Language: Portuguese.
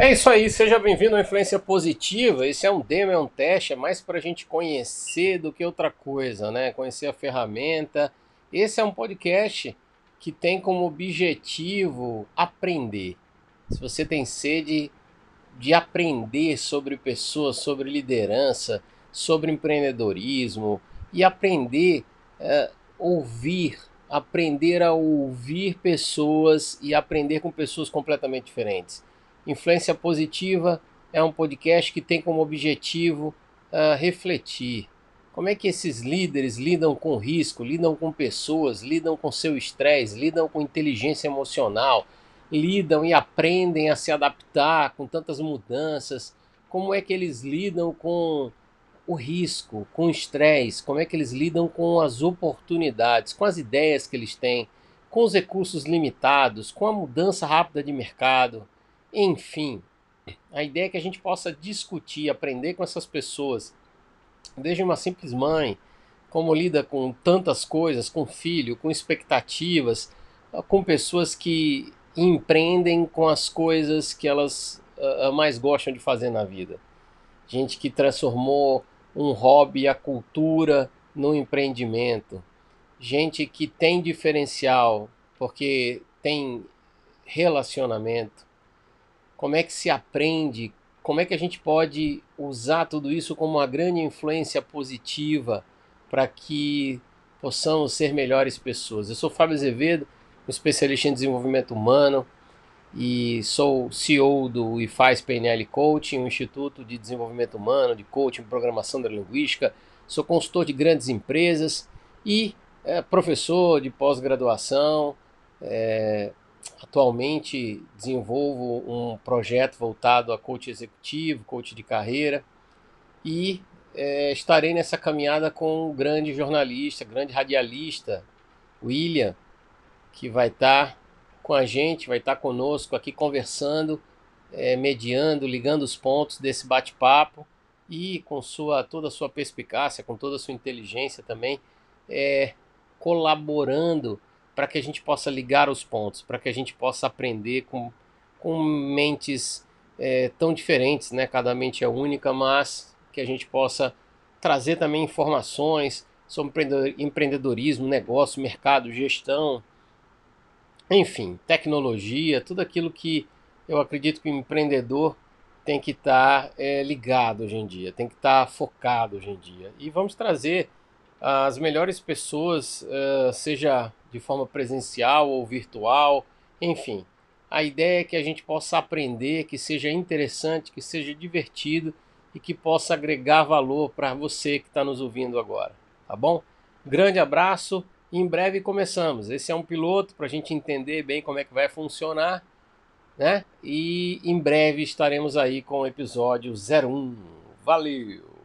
É isso aí, seja bem-vindo à Influência Positiva. Esse é um demo, é um teste, é mais para a gente conhecer do que outra coisa, né? Conhecer a ferramenta. Esse é um podcast que tem como objetivo aprender. Se você tem sede de aprender sobre pessoas, sobre liderança, sobre empreendedorismo e aprender é, ouvir, aprender a ouvir pessoas e aprender com pessoas completamente diferentes. Influência Positiva é um podcast que tem como objetivo uh, refletir. Como é que esses líderes lidam com risco, lidam com pessoas, lidam com seu estresse, lidam com inteligência emocional, lidam e aprendem a se adaptar com tantas mudanças? Como é que eles lidam com o risco, com o estresse? Como é que eles lidam com as oportunidades, com as ideias que eles têm, com os recursos limitados, com a mudança rápida de mercado? Enfim, a ideia é que a gente possa discutir, aprender com essas pessoas, desde uma simples mãe, como lida com tantas coisas, com filho, com expectativas, com pessoas que empreendem com as coisas que elas uh, mais gostam de fazer na vida. Gente que transformou um hobby, a cultura, no empreendimento. Gente que tem diferencial porque tem relacionamento como é que se aprende, como é que a gente pode usar tudo isso como uma grande influência positiva para que possamos ser melhores pessoas. Eu sou Fábio Azevedo, especialista em desenvolvimento humano e sou CEO do IFAS PNL Coaching, um instituto de desenvolvimento humano, de coaching, programação da linguística. Sou consultor de grandes empresas e é, professor de pós-graduação. É, Atualmente desenvolvo um projeto voltado a coach executivo, coach de carreira e é, estarei nessa caminhada com um grande jornalista, grande radialista, William, que vai estar tá com a gente, vai estar tá conosco aqui conversando, é, mediando, ligando os pontos desse bate-papo e com sua toda a sua perspicácia, com toda a sua inteligência também, é, colaborando para que a gente possa ligar os pontos, para que a gente possa aprender com, com mentes é, tão diferentes, né? Cada mente é única, mas que a gente possa trazer também informações sobre empreendedorismo, negócio, mercado, gestão, enfim, tecnologia, tudo aquilo que eu acredito que o empreendedor tem que estar tá, é, ligado hoje em dia, tem que estar tá focado hoje em dia. E vamos trazer as melhores pessoas, uh, seja de forma presencial ou virtual, enfim. A ideia é que a gente possa aprender, que seja interessante, que seja divertido e que possa agregar valor para você que está nos ouvindo agora, tá bom? Grande abraço e em breve começamos. Esse é um piloto para a gente entender bem como é que vai funcionar, né? E em breve estaremos aí com o episódio 01. Valeu!